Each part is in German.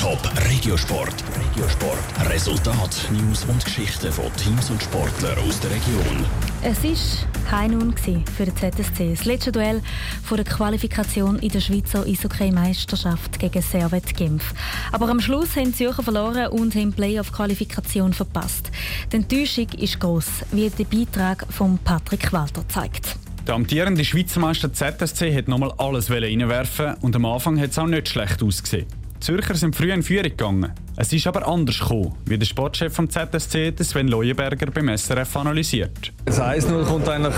Top Regiosport. Regiosport. Resultat, News und Geschichten von Teams und Sportlern aus der Region. Es war kein Nun für den ZSC. Das letzte Duell vor der Qualifikation in der Schweizer Eishockey-Meisterschaft gegen Servet Genf. Aber am Schluss haben die Zürcher verloren und haben die Playoff-Qualifikation verpasst. Die Enttäuschung ist gross, wie der Beitrag von Patrick Walter zeigt. Der amtierende Schweizer Meister ZSC hat nochmal alles reinwerfen und am Anfang hat es auch nicht schlecht ausgesehen. Zürcher sind früh in Führung gegangen. Es ist aber anders gekommen, wie der Sportchef vom ZSC, Sven Leuenberger, beim SRF analysiert. Das 1-0 kommt eigentlich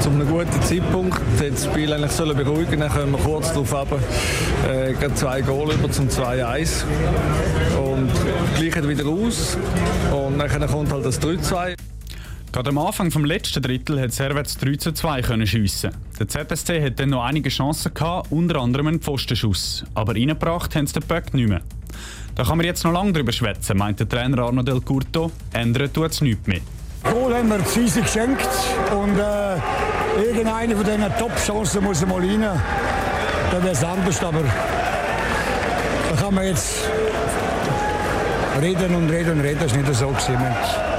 zu einem guten Zeitpunkt. Das Spiel eigentlich sollen beruhigen, dann können wir kurz darauf ab, äh, zwei Goal über zum 2-1 und gleichen wieder aus und dann kommt halt das 3-2. Gerade am Anfang vom letzten Drittel hat Servets 3 zu 2 können schiessen. Der ZSC hat dann noch einige Chancen gehabt, unter anderem einen Pfostenschuss. Aber reingebracht haben sie den Böck nicht mehr. Da kann man jetzt noch lange drüber schwätzen, meint der Trainer Arno Del Curto. Ändern tut es nichts mehr. Goal haben wir easy geschenkt und äh, irgendeine von diesen Top-Chancen muss mal rein. Dann wäre es anders, aber da kann man jetzt reden und reden und reden. Das ist nicht so gewesen.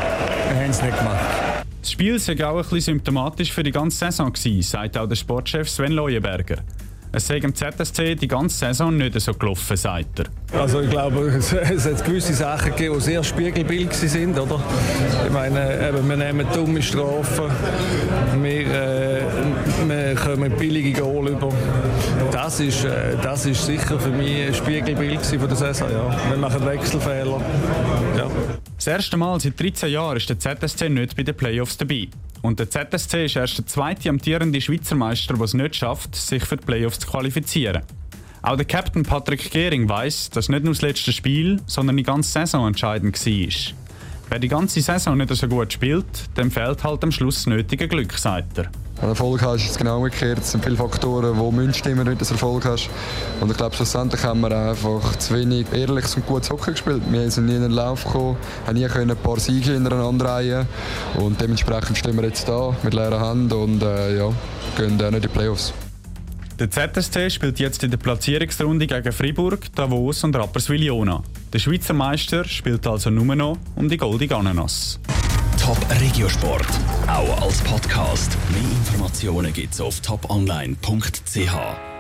Wir haben es nicht gemacht. Das Spiel sei auch ein bisschen symptomatisch für die ganze Saison gewesen, sagt auch der Sportchef Sven Leuenberger. Es sei im ZSC die ganze Saison nicht so gelaufen, sagt er. Also ich glaube, es, hat gewisse Sachen gegeben, die sehr spiegelbild sind, oder? Ich meine, eben, wir nehmen dumme Strafen, wir, äh, wir kommen billige Goal über. Das ist, äh, das ist sicher für mich ein Spiegelbild von der Saison, ja. Wir machen Wechselfehler, ja. Das erste Mal seit 13 Jahren ist der ZSC nicht bei den Playoffs dabei. Und der ZSC ist erst der zweite amtierende Schweizer Meister, der es nicht schafft, sich für die Playoffs zu qualifizieren. Auch der Captain Patrick Gehring weiß, dass nicht nur das letzte Spiel, sondern die ganze Saison entscheidend war. Wer die ganze Saison nicht so gut spielt, dem fehlt halt am Schluss das nötige Glück, sagt er. Wenn du Erfolg hast, ist es genau umgekehrt. Es sind viele Faktoren, die müssen wenn du Erfolg hast. Und ich glaube, schlussendlich haben wir einfach zu wenig ehrliches und gutes Hockey gespielt. Wir sind nie in den Lauf gekommen, haben nie ein paar Siege hintereinander reihen. Und dementsprechend stehen wir jetzt da mit leeren Händen und äh, ja, gehen dann in die Playoffs. Der ZSC spielt jetzt in der Platzierungsrunde gegen Fribourg, Davos und Rapperswil-Jona. Der Schweizer Meister spielt also nur noch um die Goldige Ananas. Top Regiosport, auch als Podcast. Mehr Informationen gibt's auf toponline.ch.